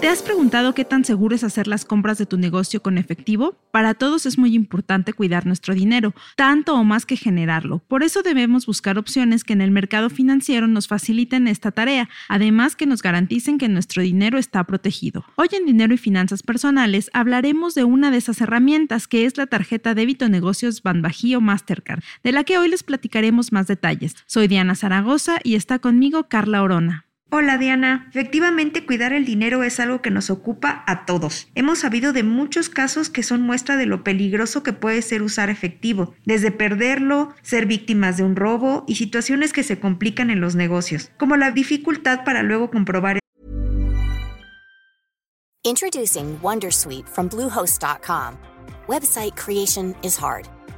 ¿Te has preguntado qué tan seguro es hacer las compras de tu negocio con efectivo? Para todos es muy importante cuidar nuestro dinero, tanto o más que generarlo. Por eso debemos buscar opciones que en el mercado financiero nos faciliten esta tarea, además que nos garanticen que nuestro dinero está protegido. Hoy en Dinero y Finanzas Personales hablaremos de una de esas herramientas que es la tarjeta débito negocios Banbajío Mastercard, de la que hoy les platicaremos más detalles. Soy Diana Zaragoza y está conmigo Carla Orona. Hola Diana, efectivamente cuidar el dinero es algo que nos ocupa a todos. Hemos sabido de muchos casos que son muestra de lo peligroso que puede ser usar efectivo, desde perderlo, ser víctimas de un robo y situaciones que se complican en los negocios, como la dificultad para luego comprobar. Introducing Wondersuite from Bluehost.com. Website creation is hard.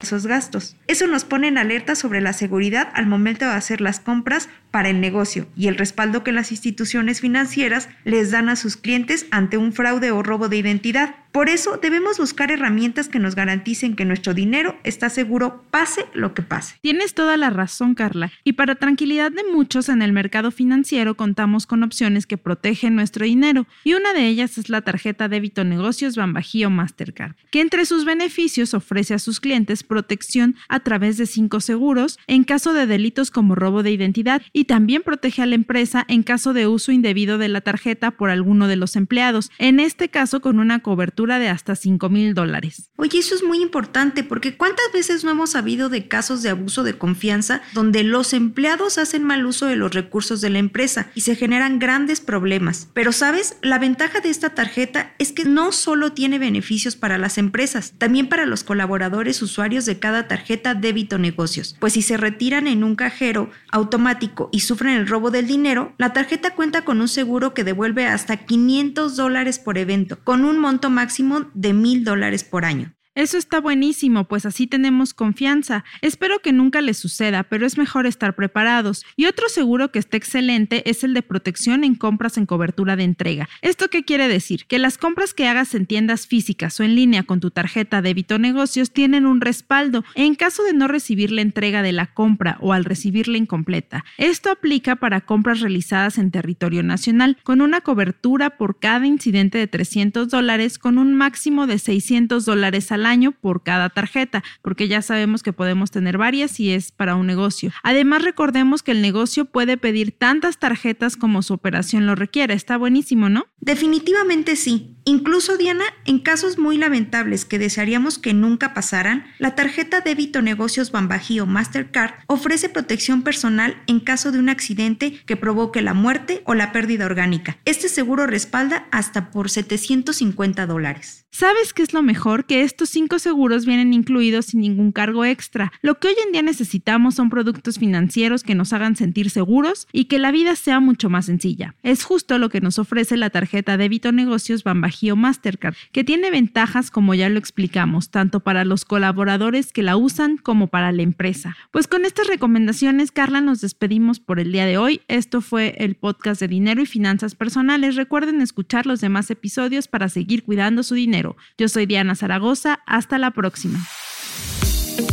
esos gastos. Eso nos pone en alerta sobre la seguridad al momento de hacer las compras para el negocio y el respaldo que las instituciones financieras les dan a sus clientes ante un fraude o robo de identidad. Por eso debemos buscar herramientas que nos garanticen que nuestro dinero está seguro pase lo que pase. Tienes toda la razón, Carla. Y para tranquilidad de muchos en el mercado financiero contamos con opciones que protegen nuestro dinero. Y una de ellas es la tarjeta débito negocios Bambajío Mastercard, que entre sus beneficios ofrece a sus clientes protección a través de cinco seguros en caso de delitos como robo de identidad y también protege a la empresa en caso de uso indebido de la tarjeta por alguno de los empleados, en este caso con una cobertura de hasta 5 mil dólares. Oye, eso es muy importante porque ¿cuántas veces no hemos sabido de casos de abuso de confianza donde los empleados hacen mal uso de los recursos de la empresa y se generan grandes problemas? Pero sabes, la ventaja de esta tarjeta es que no solo tiene beneficios para las empresas, también para los colaboradores usuarios de cada tarjeta débito negocios, pues si se retiran en un cajero automático y sufren el robo del dinero, la tarjeta cuenta con un seguro que devuelve hasta 500 dólares por evento, con un monto máximo de mil dólares por año. Eso está buenísimo, pues así tenemos confianza. Espero que nunca les suceda, pero es mejor estar preparados. Y otro seguro que está excelente es el de protección en compras en cobertura de entrega. ¿Esto qué quiere decir? Que las compras que hagas en tiendas físicas o en línea con tu tarjeta débito negocios tienen un respaldo en caso de no recibir la entrega de la compra o al recibirla incompleta. Esto aplica para compras realizadas en territorio nacional con una cobertura por cada incidente de 300 dólares con un máximo de 600 dólares al año por cada tarjeta, porque ya sabemos que podemos tener varias y es para un negocio. Además, recordemos que el negocio puede pedir tantas tarjetas como su operación lo requiera. Está buenísimo, ¿no? Definitivamente sí. Incluso, Diana, en casos muy lamentables que desearíamos que nunca pasaran, la tarjeta débito negocios Bambajío Mastercard ofrece protección personal en caso de un accidente que provoque la muerte o la pérdida orgánica. Este seguro respalda hasta por 750 dólares. ¿Sabes qué es lo mejor? Que estos cinco seguros vienen incluidos sin ningún cargo extra. Lo que hoy en día necesitamos son productos financieros que nos hagan sentir seguros y que la vida sea mucho más sencilla. Es justo lo que nos ofrece la tarjeta débito negocios Bambajío Mastercard, que tiene ventajas como ya lo explicamos, tanto para los colaboradores que la usan como para la empresa. Pues con estas recomendaciones, Carla, nos despedimos por el día de hoy. Esto fue el podcast de dinero y finanzas personales. Recuerden escuchar los demás episodios para seguir cuidando su dinero. Yo soy Diana Zaragoza. Hasta la próxima.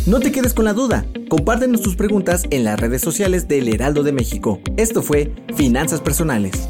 No te quedes con la duda. Compártenos tus preguntas en las redes sociales del Heraldo de México. Esto fue Finanzas Personales.